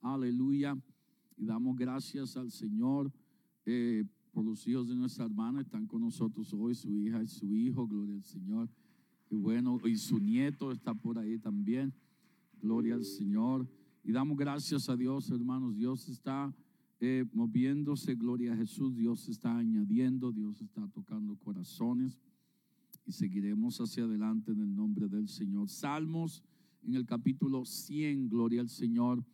Aleluya. Y damos gracias al Señor eh, por los hijos de nuestra hermana. Están con nosotros hoy, su hija y su hijo. Gloria al Señor. Y bueno, y su nieto está por ahí también. Gloria al Señor. Y damos gracias a Dios, hermanos. Dios está eh, moviéndose. Gloria a Jesús. Dios está añadiendo. Dios está tocando corazones. Y seguiremos hacia adelante en el nombre del Señor. Salmos en el capítulo 100. Gloria al Señor.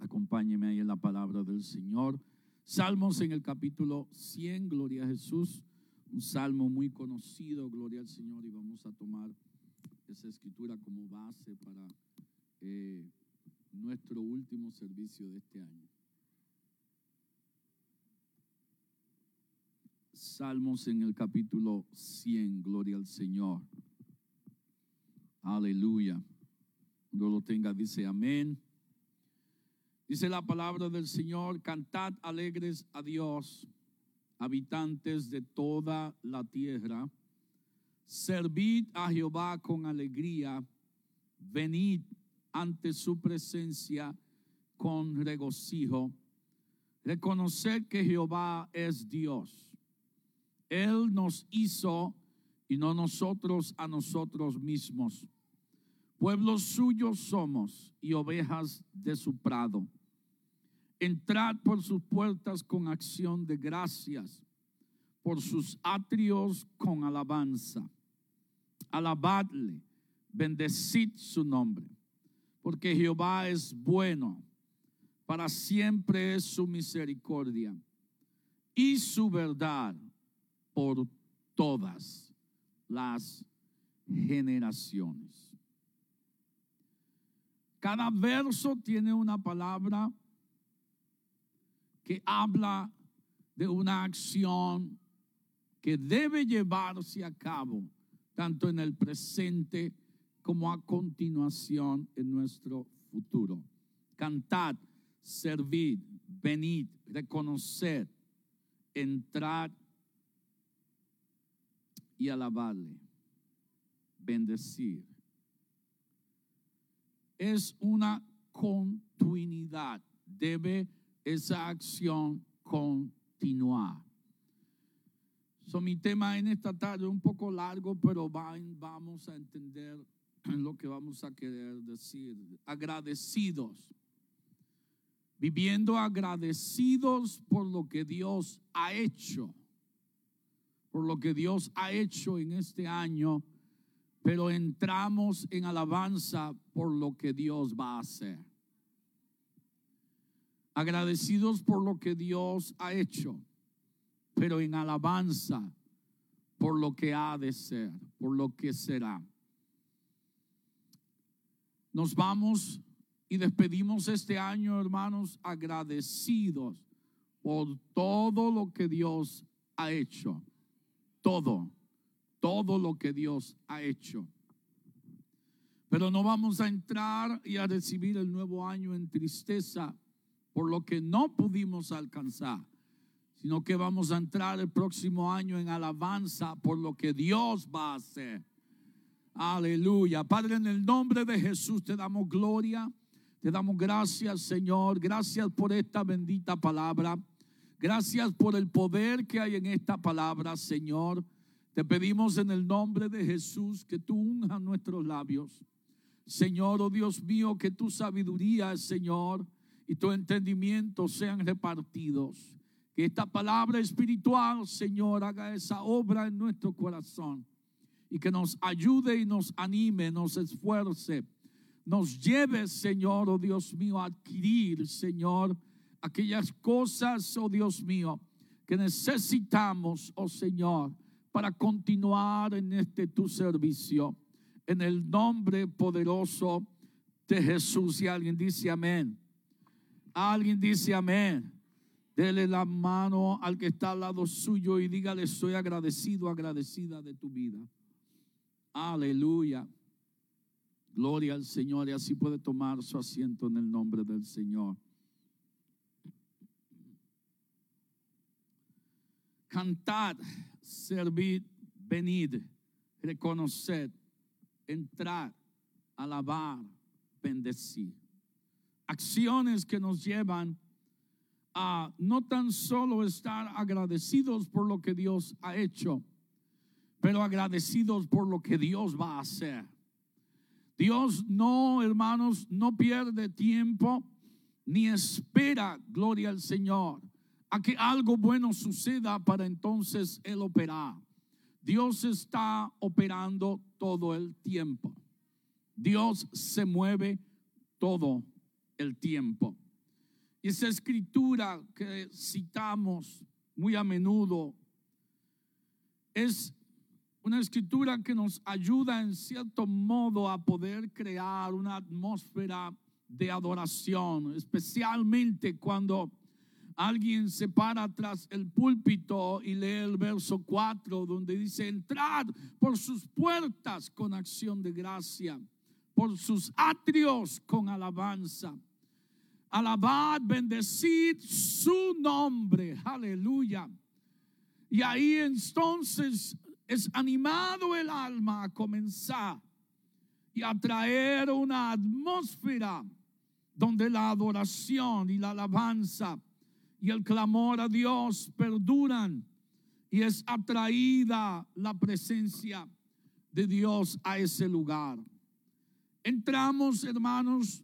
Acompáñeme ahí en la palabra del Señor. Salmos en el capítulo 100, gloria a Jesús. Un salmo muy conocido, gloria al Señor. Y vamos a tomar esa escritura como base para eh, nuestro último servicio de este año. Salmos en el capítulo 100, gloria al Señor. Aleluya. Cuando lo tenga, dice amén. Dice la palabra del Señor, cantad alegres a Dios, habitantes de toda la tierra. Servid a Jehová con alegría, venid ante su presencia con regocijo. Reconocer que Jehová es Dios. Él nos hizo y no nosotros a nosotros mismos. Pueblos suyos somos y ovejas de su prado. Entrad por sus puertas con acción de gracias, por sus atrios con alabanza. Alabadle, bendecid su nombre, porque Jehová es bueno, para siempre es su misericordia y su verdad por todas las generaciones. Cada verso tiene una palabra que habla de una acción que debe llevarse a cabo tanto en el presente como a continuación en nuestro futuro. Cantad, servid, venid, reconocer, entrar y alabarle, bendecir. Es una continuidad, debe esa acción continuar. So, mi tema en esta tarde es un poco largo, pero vamos a entender lo que vamos a querer decir. Agradecidos. Viviendo agradecidos por lo que Dios ha hecho. Por lo que Dios ha hecho en este año. Pero entramos en alabanza por lo que Dios va a hacer agradecidos por lo que Dios ha hecho, pero en alabanza por lo que ha de ser, por lo que será. Nos vamos y despedimos este año, hermanos, agradecidos por todo lo que Dios ha hecho. Todo, todo lo que Dios ha hecho. Pero no vamos a entrar y a recibir el nuevo año en tristeza por lo que no pudimos alcanzar, sino que vamos a entrar el próximo año en alabanza por lo que Dios va a hacer. Aleluya. Padre, en el nombre de Jesús te damos gloria, te damos gracias, Señor. Gracias por esta bendita palabra. Gracias por el poder que hay en esta palabra, Señor. Te pedimos en el nombre de Jesús que tú unjas nuestros labios. Señor, oh Dios mío, que tu sabiduría, Señor, y tu entendimiento sean repartidos. Que esta palabra espiritual, Señor, haga esa obra en nuestro corazón y que nos ayude y nos anime, nos esfuerce, nos lleve, Señor, oh Dios mío, a adquirir, Señor, aquellas cosas, oh Dios mío, que necesitamos, oh Señor, para continuar en este tu servicio. En el nombre poderoso de Jesús. Y alguien dice amén. Alguien dice amén. Dele la mano al que está al lado suyo y dígale, soy agradecido, agradecida de tu vida. Aleluya. Gloria al Señor y así puede tomar su asiento en el nombre del Señor. Cantad, servid, venid, reconocer, entrar, alabar, bendecir acciones que nos llevan a no tan solo estar agradecidos por lo que Dios ha hecho, pero agradecidos por lo que Dios va a hacer. Dios no, hermanos, no pierde tiempo ni espera, gloria al Señor, a que algo bueno suceda para entonces Él operar. Dios está operando todo el tiempo. Dios se mueve todo el tiempo. Y esa escritura que citamos muy a menudo es una escritura que nos ayuda en cierto modo a poder crear una atmósfera de adoración, especialmente cuando alguien se para tras el púlpito y lee el verso 4 donde dice, entrad por sus puertas con acción de gracia, por sus atrios con alabanza. Alabad, bendecid su nombre, aleluya. Y ahí entonces es animado el alma a comenzar y a traer una atmósfera donde la adoración y la alabanza y el clamor a Dios perduran y es atraída la presencia de Dios a ese lugar. Entramos, hermanos,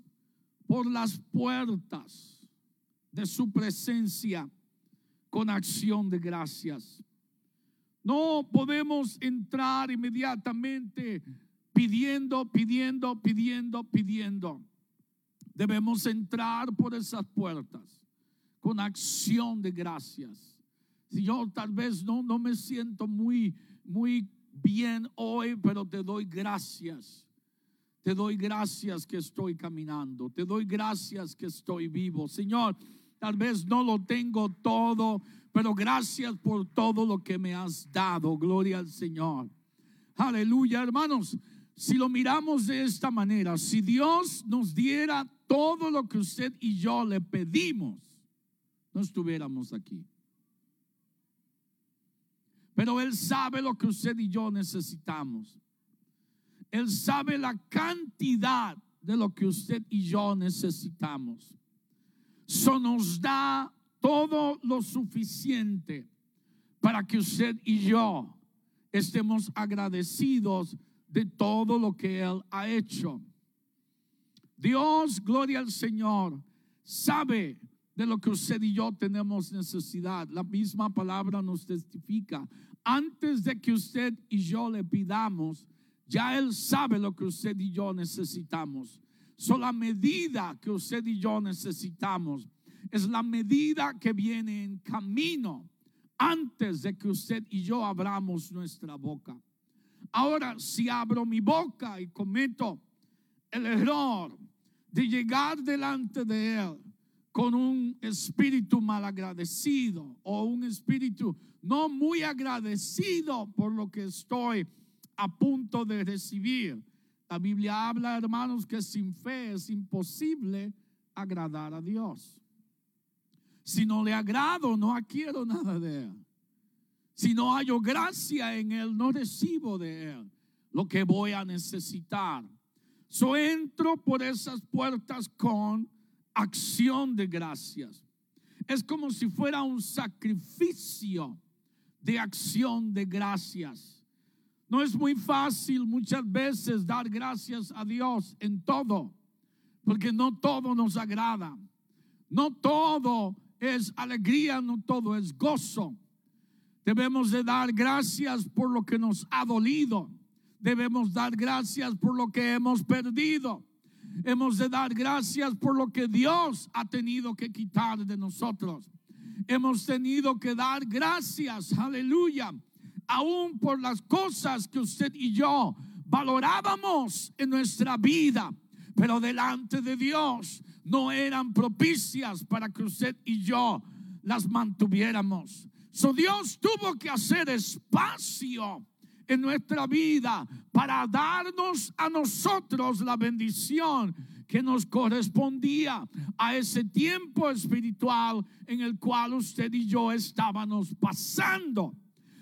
por las puertas de su presencia con acción de gracias. No podemos entrar inmediatamente pidiendo, pidiendo, pidiendo, pidiendo. Debemos entrar por esas puertas con acción de gracias. Si yo tal vez no, no me siento muy, muy bien hoy, pero te doy gracias te doy gracias que estoy caminando. Te doy gracias que estoy vivo. Señor, tal vez no lo tengo todo, pero gracias por todo lo que me has dado. Gloria al Señor. Aleluya, hermanos. Si lo miramos de esta manera, si Dios nos diera todo lo que usted y yo le pedimos, no estuviéramos aquí. Pero Él sabe lo que usted y yo necesitamos. Él sabe la cantidad de lo que usted y yo necesitamos. Eso nos da todo lo suficiente para que usted y yo estemos agradecidos de todo lo que Él ha hecho. Dios, gloria al Señor, sabe de lo que usted y yo tenemos necesidad. La misma palabra nos testifica. Antes de que usted y yo le pidamos, ya Él sabe lo que usted y yo necesitamos. So, la medida que usted y yo necesitamos es la medida que viene en camino antes de que usted y yo abramos nuestra boca. Ahora, si abro mi boca y cometo el error de llegar delante de Él con un espíritu malagradecido o un espíritu no muy agradecido por lo que estoy a punto de recibir. La Biblia habla, hermanos, que sin fe es imposible agradar a Dios. Si no le agrado, no adquiero nada de Él. Si no hallo gracia en Él, no recibo de Él lo que voy a necesitar. So entro por esas puertas con acción de gracias. Es como si fuera un sacrificio de acción de gracias. No es muy fácil muchas veces dar gracias a Dios en todo, porque no todo nos agrada. No todo es alegría, no todo es gozo. Debemos de dar gracias por lo que nos ha dolido. Debemos dar gracias por lo que hemos perdido. Hemos de dar gracias por lo que Dios ha tenido que quitar de nosotros. Hemos tenido que dar gracias, aleluya, aún por las cosas que usted y yo valorábamos en nuestra vida, pero delante de Dios no eran propicias para que usted y yo las mantuviéramos. So Dios tuvo que hacer espacio en nuestra vida para darnos a nosotros la bendición que nos correspondía a ese tiempo espiritual en el cual usted y yo estábamos pasando.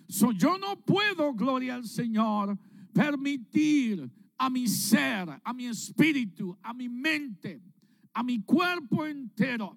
So, yo no puedo, gloria al Señor, permitir a mi ser, a mi espíritu, a mi mente, a mi cuerpo entero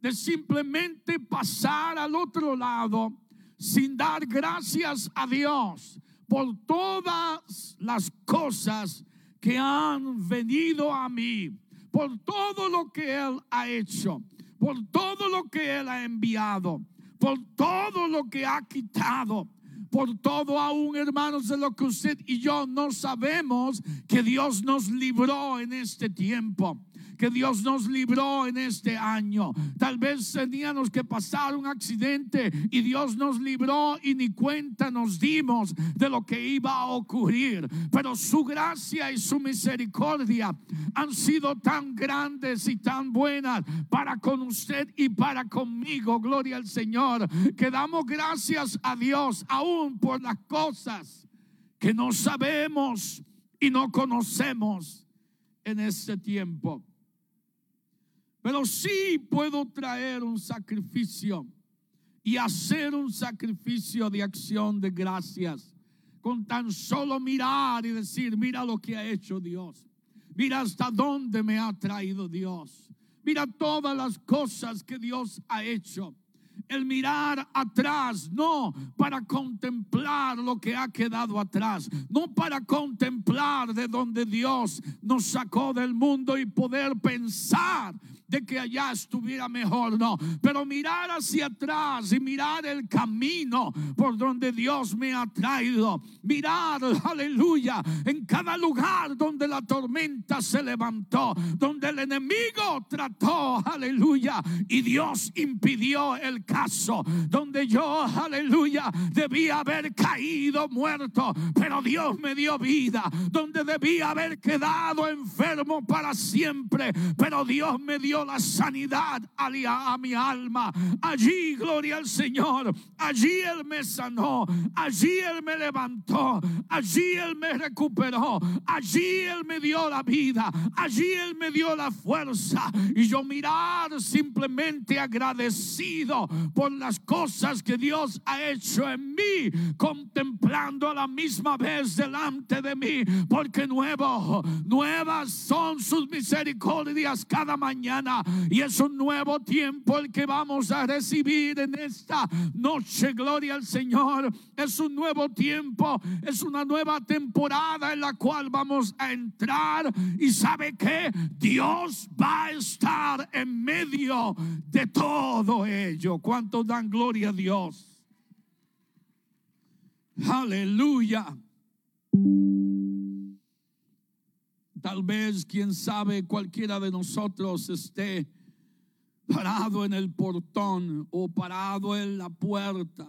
de simplemente pasar al otro lado sin dar gracias a Dios por todas las cosas que han venido a mí, por todo lo que Él ha hecho, por todo lo que Él ha enviado, por todo lo que ha quitado, por todo aún, hermanos, de lo que usted y yo no sabemos que Dios nos libró en este tiempo que Dios nos libró en este año. Tal vez teníamos que pasar un accidente y Dios nos libró y ni cuenta nos dimos de lo que iba a ocurrir. Pero su gracia y su misericordia han sido tan grandes y tan buenas para con usted y para conmigo. Gloria al Señor. Que damos gracias a Dios aún por las cosas que no sabemos y no conocemos en este tiempo. Pero sí puedo traer un sacrificio y hacer un sacrificio de acción de gracias con tan solo mirar y decir, mira lo que ha hecho Dios. Mira hasta dónde me ha traído Dios. Mira todas las cosas que Dios ha hecho. El mirar atrás, no para contemplar lo que ha quedado atrás, no para contemplar de donde Dios nos sacó del mundo y poder pensar de que allá estuviera mejor, no, pero mirar hacia atrás y mirar el camino por donde Dios me ha traído, mirar, aleluya, en cada lugar donde la tormenta se levantó, donde el enemigo trató, aleluya, y Dios impidió el caso, donde yo, aleluya, debía haber caído muerto, pero Dios me dio vida, donde debía haber quedado enfermo para siempre, pero Dios me dio la sanidad a mi alma. Allí, gloria al Señor. Allí Él me sanó. Allí Él me levantó. Allí Él me recuperó. Allí Él me dio la vida. Allí Él me dio la fuerza. Y yo mirar simplemente agradecido por las cosas que Dios ha hecho en mí. Contemplando a la misma vez delante de mí. Porque nuevas son sus misericordias cada mañana y es un nuevo tiempo el que vamos a recibir en esta noche. Gloria al Señor. Es un nuevo tiempo, es una nueva temporada en la cual vamos a entrar. Y sabe que Dios va a estar en medio de todo ello. ¿Cuántos dan gloria a Dios? Aleluya. Tal vez, quién sabe, cualquiera de nosotros esté parado en el portón o parado en la puerta.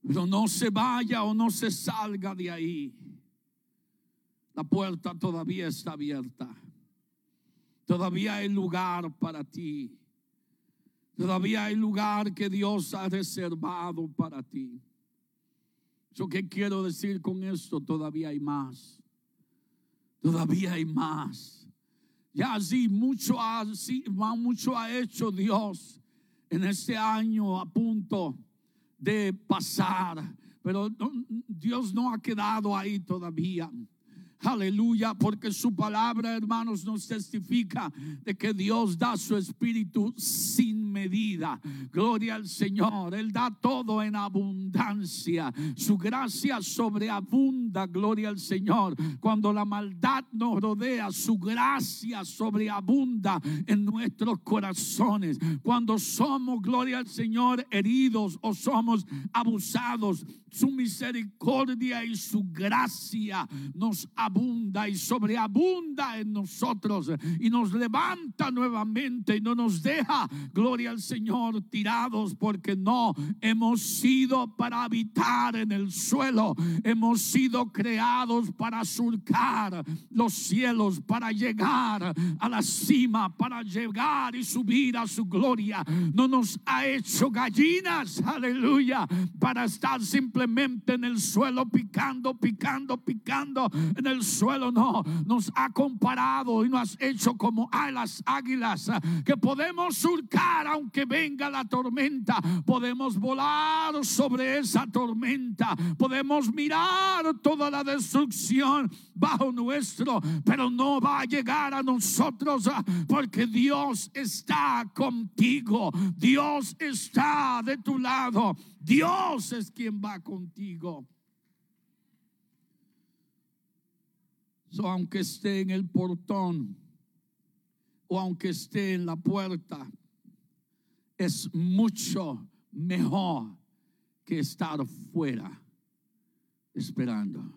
Pero no se vaya o no se salga de ahí. La puerta todavía está abierta. Todavía hay lugar para ti. Todavía hay lugar que Dios ha reservado para ti. Yo qué quiero decir con esto, todavía hay más. Todavía hay más. Ya así mucho ha, mucho ha hecho Dios en este año a punto de pasar. Pero Dios no ha quedado ahí todavía. Aleluya, porque su palabra, hermanos, nos testifica de que Dios da su espíritu sin medida. Gloria al Señor. Él da todo en abundancia. Su gracia sobreabunda. Gloria al Señor. Cuando la maldad nos rodea, su gracia sobreabunda en nuestros corazones. Cuando somos, gloria al Señor, heridos o somos abusados, su misericordia y su gracia nos abunda y sobreabunda en nosotros y nos levanta nuevamente y no nos deja, gloria al Señor, tirados porque no hemos sido para habitar en el suelo, hemos sido creados para surcar los cielos, para llegar a la cima, para llegar y subir a su gloria. No nos ha hecho gallinas, aleluya, para estar simplemente en el suelo picando, picando, picando en el el suelo, no, nos ha comparado y nos has hecho como a las águilas que podemos surcar aunque venga la tormenta, podemos volar sobre esa tormenta, podemos mirar toda la destrucción bajo nuestro, pero no va a llegar a nosotros porque Dios está contigo, Dios está de tu lado, Dios es quien va contigo. So, aunque esté en el portón o aunque esté en la puerta, es mucho mejor que estar fuera esperando.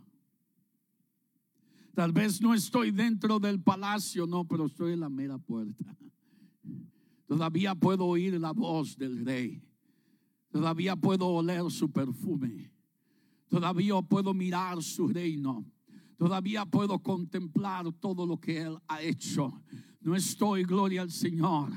Tal vez no estoy dentro del palacio, no, pero estoy en la mera puerta. Todavía puedo oír la voz del rey. Todavía puedo oler su perfume. Todavía puedo mirar su reino. Todavía puedo contemplar todo lo que Él ha hecho. No estoy, gloria al Señor.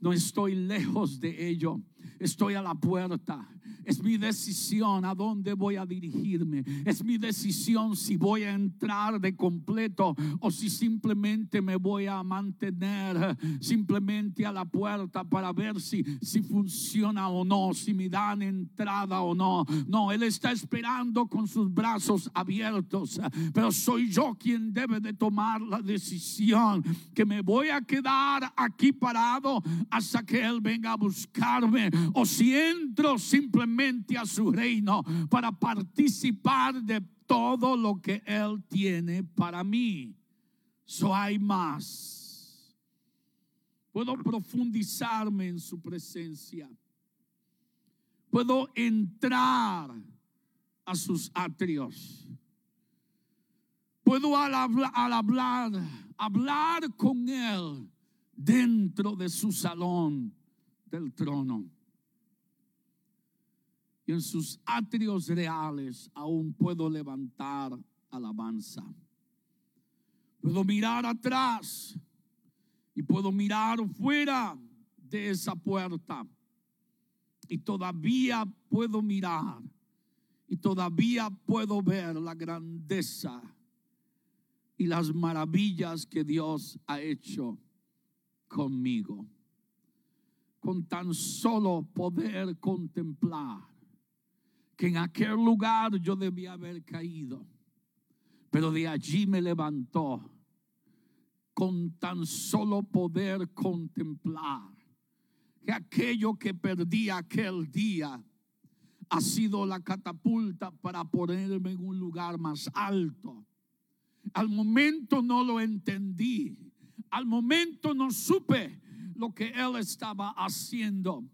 No estoy lejos de ello. Estoy a la puerta. Es mi decisión a dónde voy a dirigirme. Es mi decisión si voy a entrar de completo o si simplemente me voy a mantener simplemente a la puerta para ver si, si funciona o no, si me dan entrada o no. No, Él está esperando con sus brazos abiertos, pero soy yo quien debe de tomar la decisión que me voy a quedar aquí parado hasta que Él venga a buscarme o si entro simplemente a su reino para participar de todo lo que Él tiene para mí. So hay más. Puedo profundizarme en su presencia. Puedo entrar a sus atrios. Puedo al al hablar, hablar con Él dentro de su salón del trono en sus atrios reales aún puedo levantar alabanza. Puedo mirar atrás y puedo mirar fuera de esa puerta. Y todavía puedo mirar y todavía puedo ver la grandeza y las maravillas que Dios ha hecho conmigo. Con tan solo poder contemplar que en aquel lugar yo debía haber caído, pero de allí me levantó con tan solo poder contemplar que aquello que perdí aquel día ha sido la catapulta para ponerme en un lugar más alto. Al momento no lo entendí, al momento no supe lo que él estaba haciendo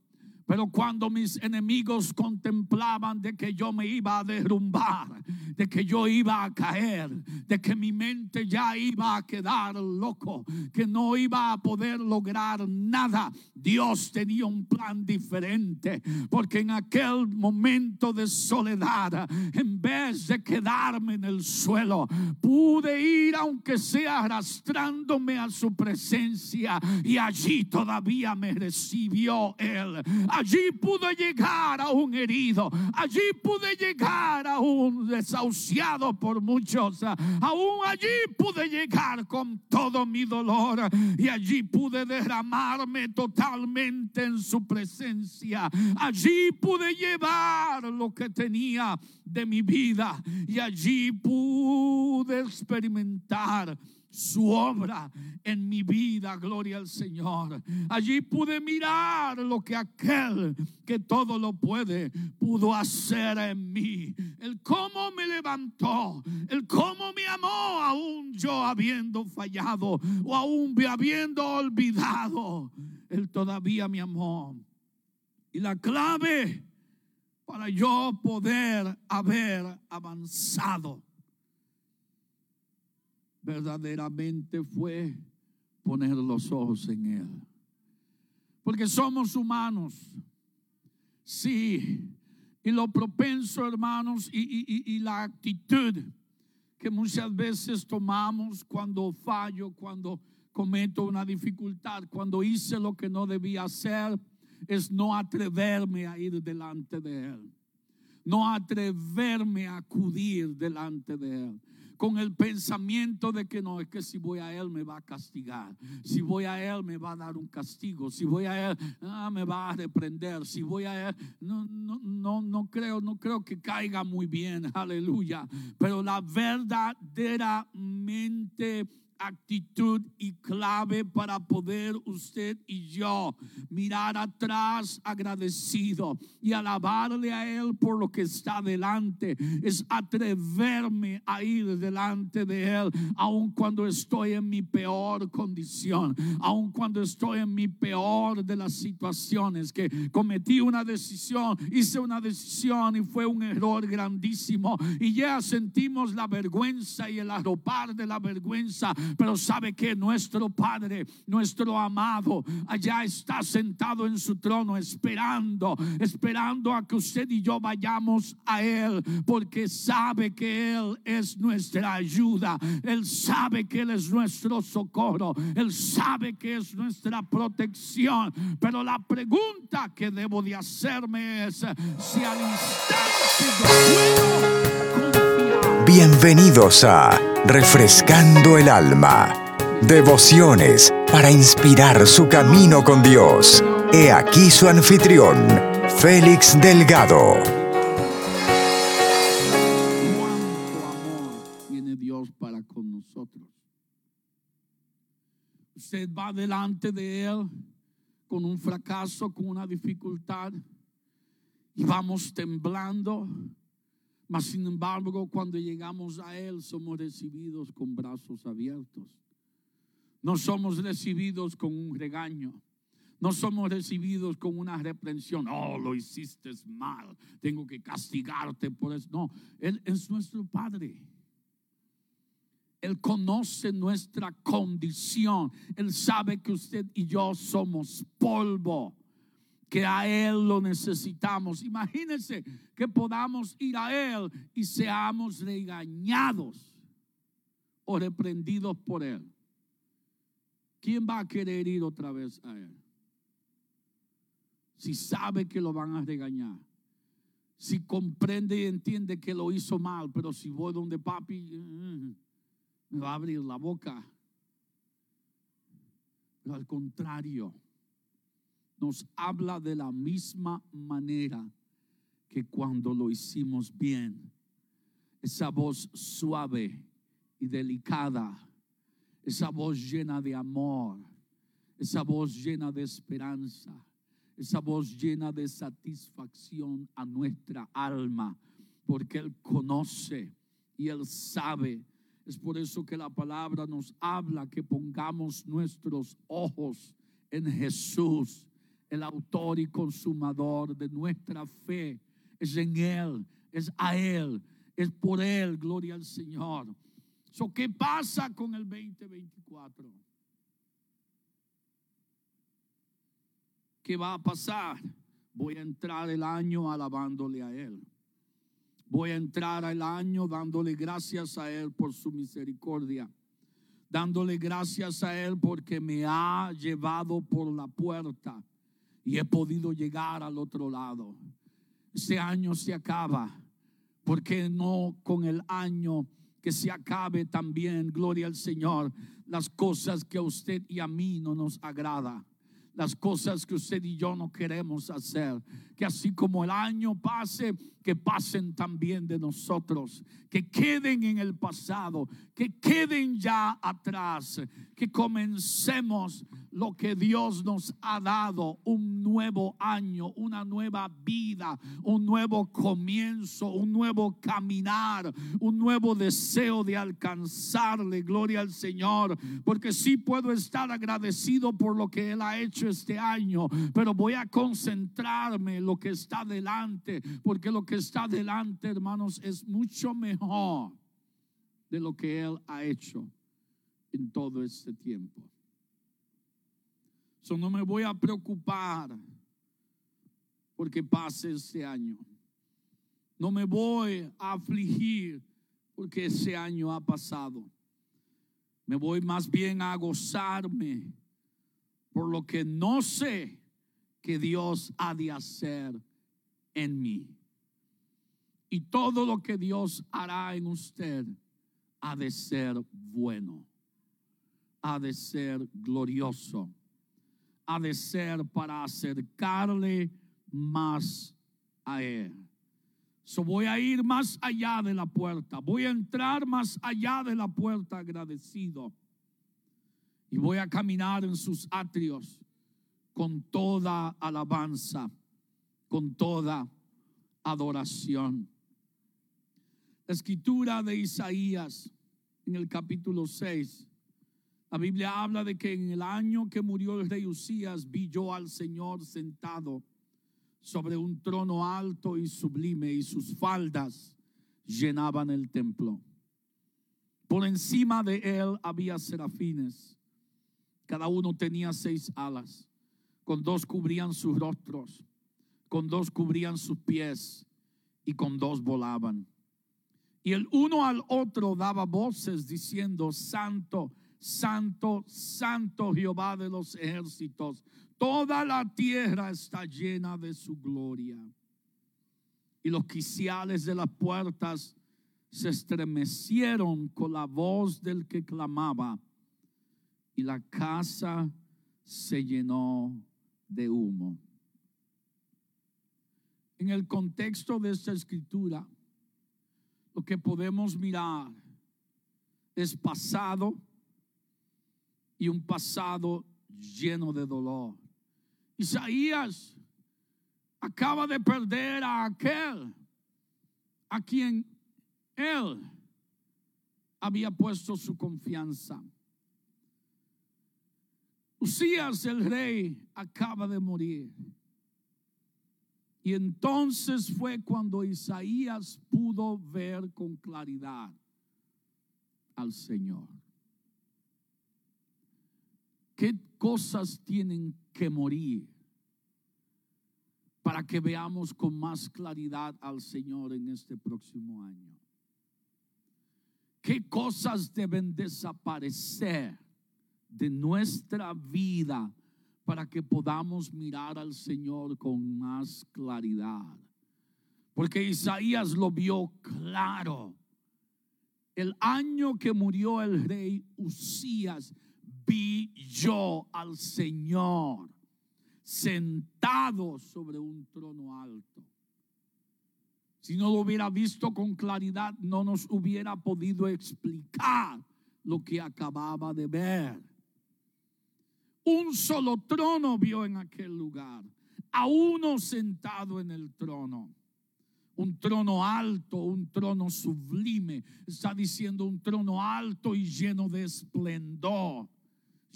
pero cuando mis enemigos contemplaban de que yo me iba a derrumbar, de que yo iba a caer, de que mi mente ya iba a quedar loco, que no iba a poder lograr nada, Dios tenía un plan diferente. Porque en aquel momento de soledad, en vez de quedarme en el suelo, pude ir, aunque sea arrastrándome a su presencia, y allí todavía me recibió Él Allí pude llegar a un herido. Allí pude llegar a un desahuciado por muchos. Aún allí pude llegar con todo mi dolor. Y allí pude derramarme totalmente en su presencia. Allí pude llevar lo que tenía de mi vida. Y allí pude experimentar su obra en mi vida, gloria al Señor. Allí pude mirar lo que aquel que todo lo puede pudo hacer en mí. El cómo me levantó, el cómo me amó, aún yo habiendo fallado o aún habiendo olvidado. Él todavía me amó. Y la clave para yo poder haber avanzado verdaderamente fue poner los ojos en Él. Porque somos humanos. Sí. Y lo propenso, hermanos, y, la actitud que muchas veces tomamos cuando fallo, cuando cometo una dificultad, cuando hice lo que no debía hacer, es no atreverme a ir delante de Él no atreverme a acudir delante de Él con el pensamiento de que no, es que si voy a Él me va a castigar, si voy a Él me va a dar un castigo, si voy a Él ah, me va a reprender, si voy a Él, no, no, no, no creo, no creo que caiga muy bien, aleluya, pero la verdaderamente actitud y clave para poder usted y yo mirar atrás agradecido y alabarle a Él por lo que está delante. Es atreverme a ir delante de Él, aun cuando estoy en mi peor condición, aun cuando estoy en mi peor de las situaciones, que cometí una decisión, hice una decisión y fue un error grandísimo y ya sentimos la vergüenza y el arropar de la vergüenza pero sabe que nuestro Padre, nuestro amado, allá está sentado en su trono esperando, esperando a que usted y yo vayamos a Él, porque sabe que Él es nuestra ayuda, Él sabe que Él es nuestro socorro, Él sabe que es nuestra protección. Pero la pregunta que debo de hacerme es si al instante. Bienvenidos a Refrescando el Alma. Devociones para inspirar su camino con Dios. He aquí su anfitrión, Félix Delgado. cuánto amor tiene Dios para con nosotros. Usted va delante de Él con un fracaso, con una dificultad, y vamos temblando. Mas sin embargo, cuando llegamos a Él, somos recibidos con brazos abiertos. No somos recibidos con un regaño. No somos recibidos con una reprensión. Oh, lo hiciste mal. Tengo que castigarte por eso. No, Él es nuestro Padre. Él conoce nuestra condición. Él sabe que usted y yo somos polvo, que a Él lo necesitamos. Imagínense que podamos ir a Él y seamos regañados o reprendidos por Él. ¿Quién va a querer ir otra vez a Él? Si sabe que lo van a regañar. Si comprende y entiende que lo hizo mal, pero si voy donde papi, mm, me va a abrir la boca. Pero al contrario, nos habla de la misma manera que cuando lo hicimos bien. Esa voz suave y delicada, esa voz llena de amor, esa voz llena de esperanza, esa voz llena de satisfacción a nuestra alma, porque Él conoce y Él sabe. Es por eso que la palabra nos habla que pongamos nuestros ojos en Jesús, el autor y consumador de nuestra fe. Es en Él, es a Él, es por Él, gloria al Señor. So, ¿Qué pasa con el 2024? ¿Qué va a pasar? Voy a entrar el año alabándole a Él. Voy a entrar el año dándole gracias a Él por su misericordia. Dándole gracias a Él porque me ha llevado por la puerta y he podido llegar al otro lado. Este año se acaba. porque no con el año que se acabe también, gloria al Señor, las cosas que a usted y a mí no nos agrada? Las cosas que usted y yo no queremos hacer. Que así como el año pase, que pasen también de nosotros, que queden en el pasado, que queden ya atrás, que comencemos lo que Dios nos ha dado, un nuevo año, una nueva vida, un nuevo comienzo, un nuevo caminar, un nuevo deseo de alcanzarle, gloria al Señor, porque sí puedo estar agradecido por lo que Él ha hecho este año, pero voy a concentrarme en lo que está delante, porque lo que está delante, hermanos, es mucho mejor de lo que Él ha hecho en todo este tiempo. So, no me voy a preocupar porque pase este año. No me voy a afligir porque ese año ha pasado. Me voy más bien a gozarme por lo que no sé que Dios ha de hacer en mí. Y todo lo que Dios hará en usted ha de ser bueno, ha de ser glorioso, ha de ser para acercarle más a Él. So voy a ir más allá de la puerta, voy a entrar más allá de la puerta agradecido y voy a caminar en sus atrios con toda alabanza, con toda adoración. La escritura de Isaías en el capítulo 6, la Biblia habla de que en el año que murió el rey Usías vi yo al Señor sentado sobre un trono alto y sublime y sus faldas llenaban el templo. Por encima de él había serafines. Cada uno tenía seis alas. Con dos cubrían sus rostros, con dos cubrían sus pies y con dos volaban. Y el uno al otro daba voces diciendo, Santo, Santo, Santo Jehová de los ejércitos. Toda la tierra está llena de su gloria. Y los quiciales de las puertas se estremecieron con la voz del que clamaba. Y la casa se llenó de humo. En el contexto de esta escritura, lo que podemos mirar es pasado y un pasado lleno de dolor. Isaías acaba de perder a aquel a quien él había puesto su confianza. Usías el rey acaba de morir. Y entonces fue cuando Isaías pudo ver con claridad al Señor. ¿Qué cosas tienen que morir para que veamos con más claridad al Señor en este próximo año? ¿Qué cosas deben desaparecer de nuestra vida para que podamos mirar al Señor con más claridad? Porque Isaías lo vio claro. El año que murió el rey Usías, vi yo al Señor sentado sobre un trono alto. Si no lo hubiera visto con claridad, no nos hubiera podido explicar lo que acababa de ver. Un solo trono vio en aquel lugar, a uno sentado en el trono. Un trono alto, un trono sublime. Está diciendo un trono alto y lleno de esplendor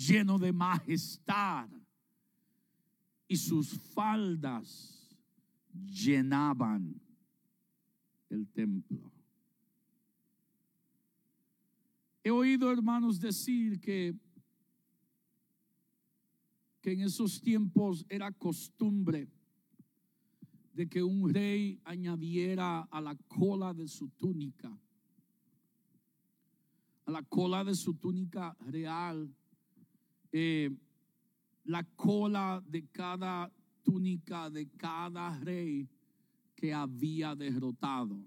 lleno de majestad, y sus faldas llenaban el templo. He oído hermanos decir que, que en esos tiempos era costumbre de que un rey añadiera a la cola de su túnica, a la cola de su túnica real, eh, la cola de cada túnica de cada rey que había derrotado.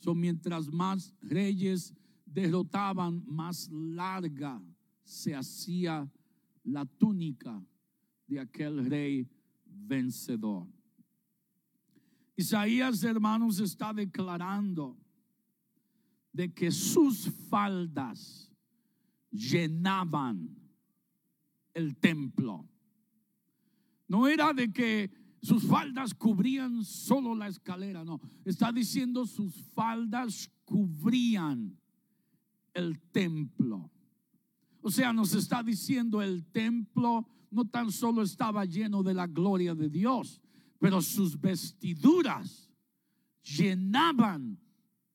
So, mientras más reyes derrotaban, más larga se hacía la túnica de aquel rey vencedor. Isaías, hermanos, está declarando de que sus faldas llenaban el templo. No era de que sus faldas cubrían solo la escalera, no. Está diciendo sus faldas cubrían el templo. O sea, nos está diciendo el templo no tan solo estaba lleno de la gloria de Dios, pero sus vestiduras llenaban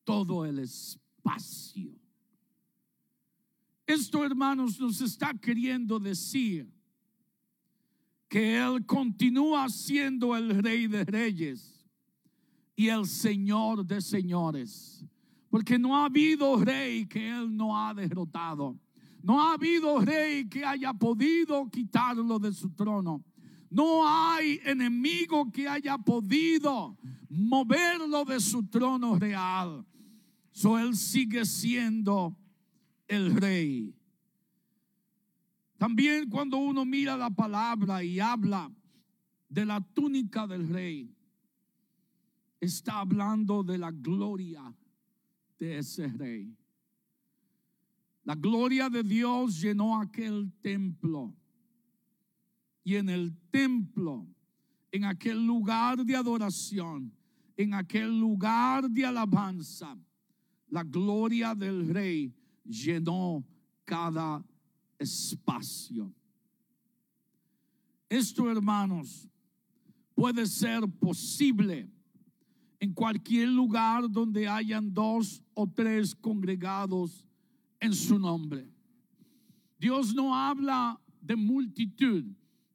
todo el espacio. Esto, hermanos, nos está queriendo decir que Él continúa siendo el rey de reyes y el señor de señores. Porque no ha habido rey que Él no ha derrotado. No ha habido rey que haya podido quitarlo de su trono. No hay enemigo que haya podido moverlo de su trono real. So él sigue siendo el rey. También cuando uno mira la palabra y habla de la túnica del rey, está hablando de la gloria de ese rey. La gloria de Dios llenó aquel templo. Y en el templo, en aquel lugar de adoración, en aquel lugar de alabanza, la gloria del rey llenó cada espacio. Esto, hermanos, puede ser posible en cualquier lugar donde hayan dos o tres congregados en su nombre. Dios no habla de multitud.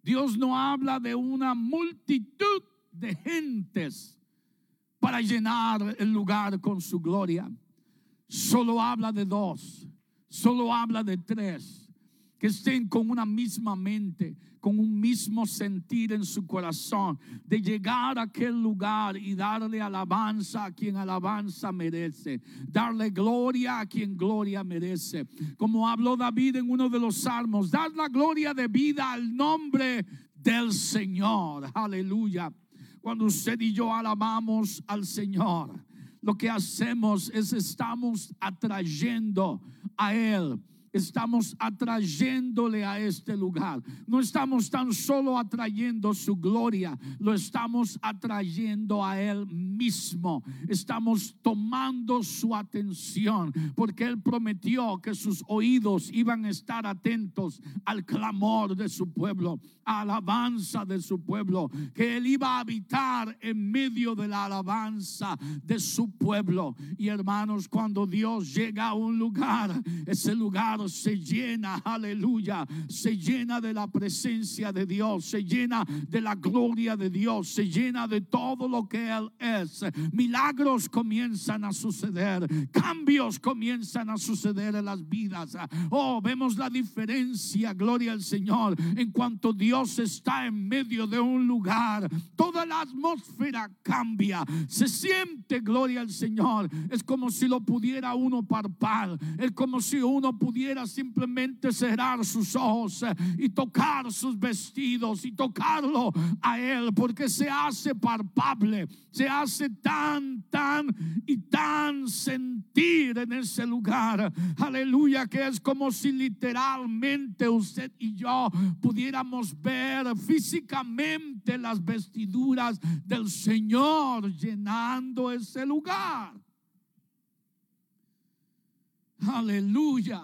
Dios no habla de una multitud de gentes para llenar el lugar con su gloria. Solo habla de dos, solo habla de tres, que estén con una misma mente, con un mismo sentir en su corazón, de llegar a aquel lugar y darle alabanza a quien alabanza merece, darle gloria a quien gloria merece. Como habló David en uno de los salmos, dar la gloria de vida al nombre del Señor. Aleluya. Cuando usted y yo alabamos al Señor, lo que hacemos es estamos atrayendo a Él estamos atrayéndole a este lugar. No estamos tan solo atrayendo su gloria, lo estamos atrayendo a Él mismo. Estamos tomando su atención porque Él prometió que sus oídos iban a estar atentos al clamor de su pueblo, a alabanza de su pueblo, que Él iba a habitar en medio de la alabanza de su pueblo. Y hermanos, cuando Dios llega a un lugar, ese lugar se llena, aleluya, se llena de la presencia de Dios, se llena de la gloria de Dios, se llena de todo lo que Él es. Milagros comienzan a suceder, cambios comienzan a suceder en las vidas. Oh, vemos la diferencia, gloria al Señor, en cuanto Dios está en medio de un lugar, toda la atmósfera cambia, se siente, gloria al Señor, es como si lo pudiera uno parpar, es como si uno pudiera simplemente cerrar sus ojos eh, y tocar sus vestidos y tocarlo a Él, porque se hace palpable, se hace tan, tan y tan sentir en ese lugar. Aleluya, que es como si literalmente usted y yo pudiéramos ver físicamente las vestiduras del Señor llenando ese lugar. Aleluya.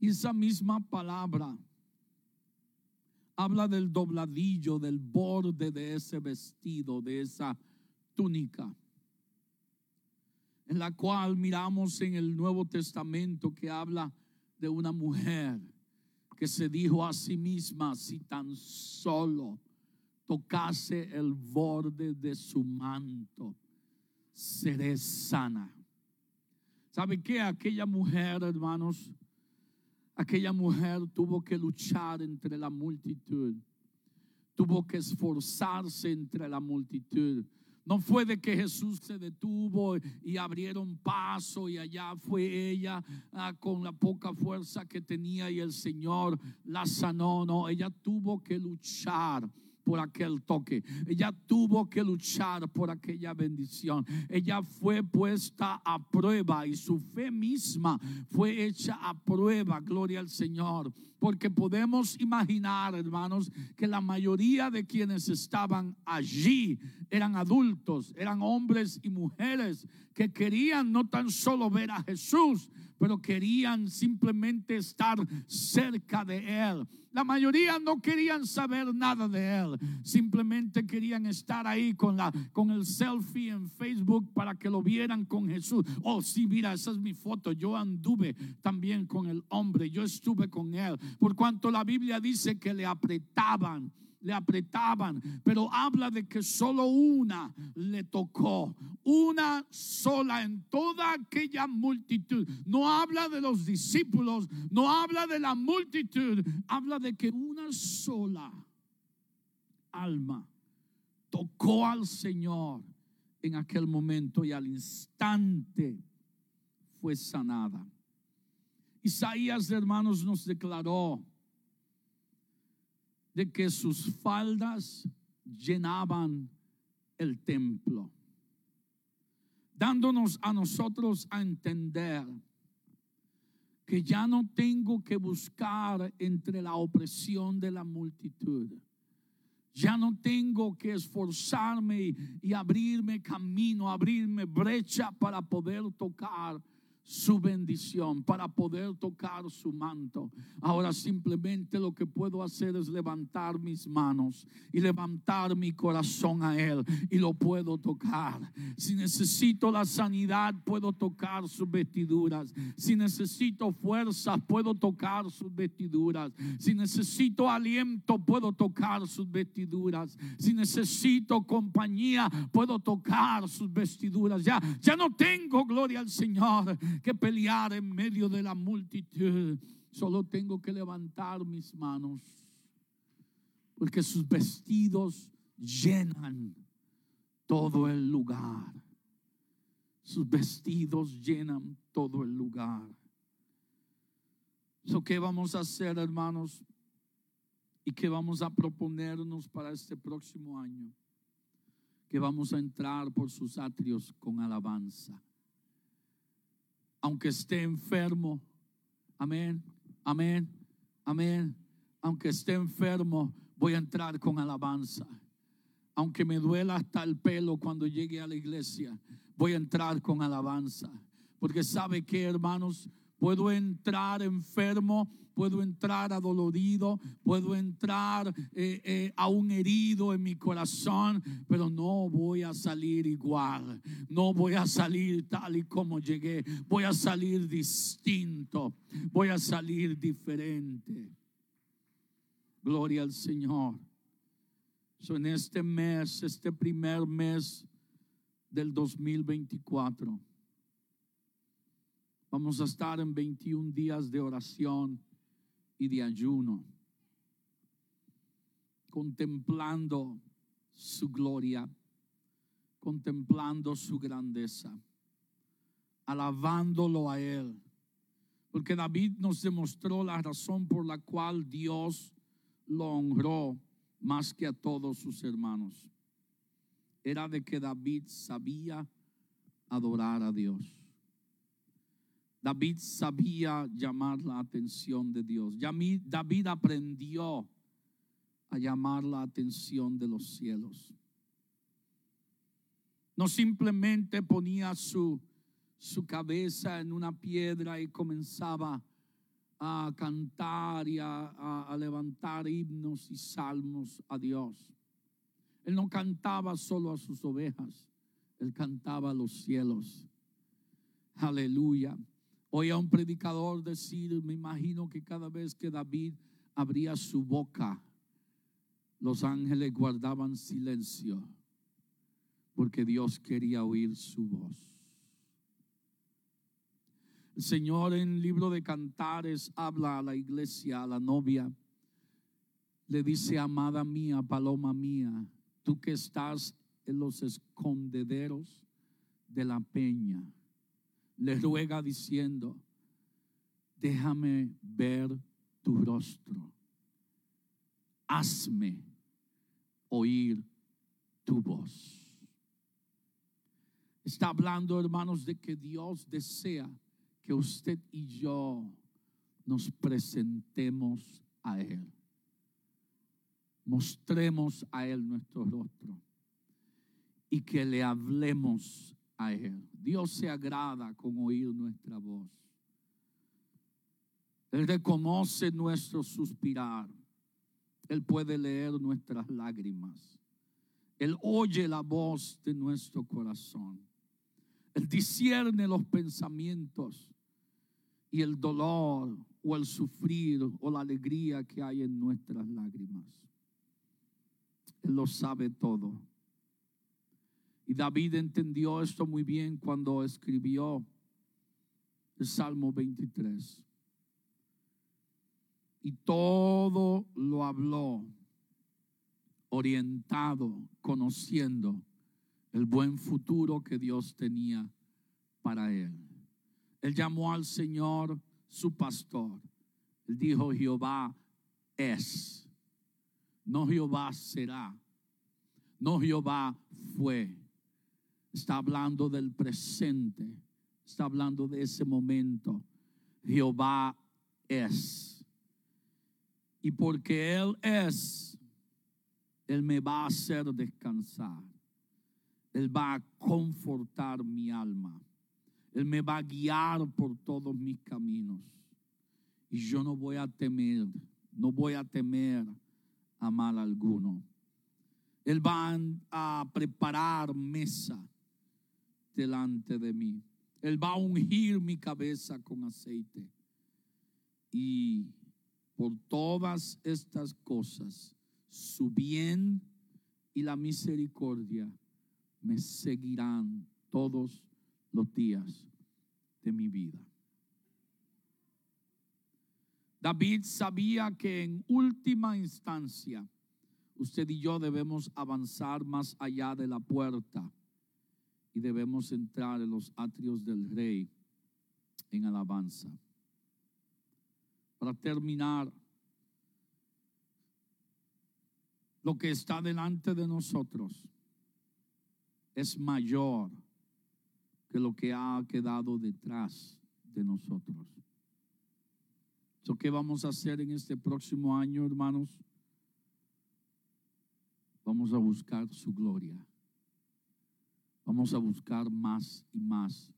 Y esa misma palabra habla del dobladillo, del borde de ese vestido, de esa túnica, en la cual miramos en el Nuevo Testamento que habla de una mujer que se dijo a sí misma, si tan solo tocase el borde de su manto, seré sana. ¿Sabe qué? Aquella mujer, hermanos, Aquella mujer tuvo que luchar entre la multitud, tuvo que esforzarse entre la multitud. No fue de que Jesús se detuvo y abrieron paso y allá fue ella ah, con la poca fuerza que tenía y el Señor la sanó. No, ella tuvo que luchar por aquel toque. Ella tuvo que luchar por aquella bendición. Ella fue puesta a prueba y su fe misma fue hecha a prueba. Gloria al Señor. Porque podemos imaginar, hermanos, que la mayoría de quienes estaban allí eran adultos, eran hombres y mujeres que querían no tan solo ver a Jesús, pero querían simplemente estar cerca de Él. La mayoría no querían saber nada de Él, simplemente querían estar ahí con, la, con el selfie en Facebook para que lo vieran con Jesús. Oh, sí, mira, esa es mi foto. Yo anduve también con el hombre, yo estuve con Él, por cuanto la Biblia dice que le apretaban le apretaban, pero habla de que solo una le tocó, una sola en toda aquella multitud. No habla de los discípulos, no habla de la multitud, habla de que una sola alma tocó al Señor en aquel momento y al instante fue sanada. Isaías, hermanos, nos declaró de que sus faldas llenaban el templo, dándonos a nosotros a entender que ya no tengo que buscar entre la opresión de la multitud. Ya no tengo que esforzarme y, abrirme camino, abrirme brecha para poder tocar su bendición, para poder tocar su manto. Ahora simplemente lo que puedo hacer es levantar mis manos y levantar mi corazón a Él y lo puedo tocar. Si necesito la sanidad, puedo tocar sus vestiduras. Si necesito fuerza, puedo tocar sus vestiduras. Si necesito aliento, puedo tocar sus vestiduras. Si necesito compañía, puedo tocar sus vestiduras. Ya, ya no tengo gloria al Señor que pelear en medio de la multitud. Solo tengo que levantar mis manos. Porque sus vestidos llenan todo el lugar. Sus vestidos llenan todo el lugar. So, ¿Qué vamos a hacer, hermanos? ¿Y qué vamos a proponernos para este próximo año? Que vamos a entrar por sus atrios con alabanza aunque esté enfermo. Amén, amén, amén. Aunque esté enfermo, voy a entrar con alabanza. Aunque me duela hasta el pelo cuando llegue a la iglesia, voy a entrar con alabanza. Porque sabe que, hermanos, puedo entrar enfermo puedo entrar adolorido, puedo entrar eh, eh, a un herido en mi corazón, pero no voy a salir igual, no voy a salir tal y como llegué, voy a salir distinto, voy a salir diferente. Gloria al Señor. en este mes, este primer mes del 2024, vamos a estar en 21 días de oración y de ayuno, contemplando su gloria, contemplando su grandeza, alabándolo a Él. Porque David nos demostró la razón por la cual Dios lo honró más que a todos sus hermanos. Era de que David sabía adorar a Dios. David sabía llamar la atención de Dios. David aprendió a llamar la atención de los cielos. No simplemente ponía su, su cabeza en una piedra y comenzaba a cantar y a, a levantar himnos y salmos a Dios. Él no cantaba solo a sus ovejas, él cantaba a los cielos. Aleluya. Oí a un predicador decir, me imagino que cada vez que David abría su boca, los ángeles guardaban silencio, porque Dios quería oír su voz. El Señor en el libro de Cantares habla a la iglesia, a la novia, le dice, amada mía, paloma mía, tú que estás en los escondederos de la peña le ruega diciendo, déjame ver tu rostro, hazme oír tu voz. Está hablando, hermanos, de que Dios desea que usted y yo nos presentemos a Él. Mostremos a Él nuestro rostro y que le hablemos Dios se agrada con oír nuestra voz. Él reconoce nuestro suspirar. Él puede leer nuestras lágrimas. Él oye la voz de nuestro corazón. Él discierne los pensamientos y el dolor o el sufrir o la alegría que hay en nuestras lágrimas. Él lo sabe todo. Y David entendió esto muy bien cuando escribió el Salmo 23. Y todo lo habló orientado, conociendo el buen futuro que Dios tenía para él. Él llamó al Señor su pastor. Él dijo, Jehová es, no Jehová será, no Jehová fue. Está hablando del presente, está hablando de ese momento. Jehová es. Y porque Él es, Él me va a hacer descansar. Él va a confortar mi alma. Él me va a guiar por todos mis caminos. Y yo no voy a temer, no voy a temer a mal alguno. Él va a preparar mesa delante de mí. Él va a ungir mi cabeza con aceite. Y por todas estas cosas, su bien y la misericordia me seguirán todos los días de mi vida. David sabía que en última instancia usted y yo debemos avanzar más allá de la puerta y debemos entrar en los atrios del rey en alabanza. Para terminar, lo que está delante de nosotros es mayor que lo que ha quedado detrás de nosotros. ¿Qué vamos a hacer en este próximo año, hermanos? Vamos a buscar su gloria. Vamos a buscar más y más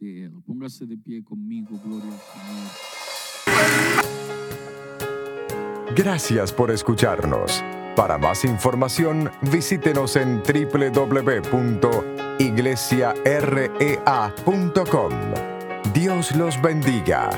de Él. Póngase de pie conmigo, gloria al Señor. Gracias por escucharnos. Para más información, visítenos en www.iglesiarea.com. Dios los bendiga.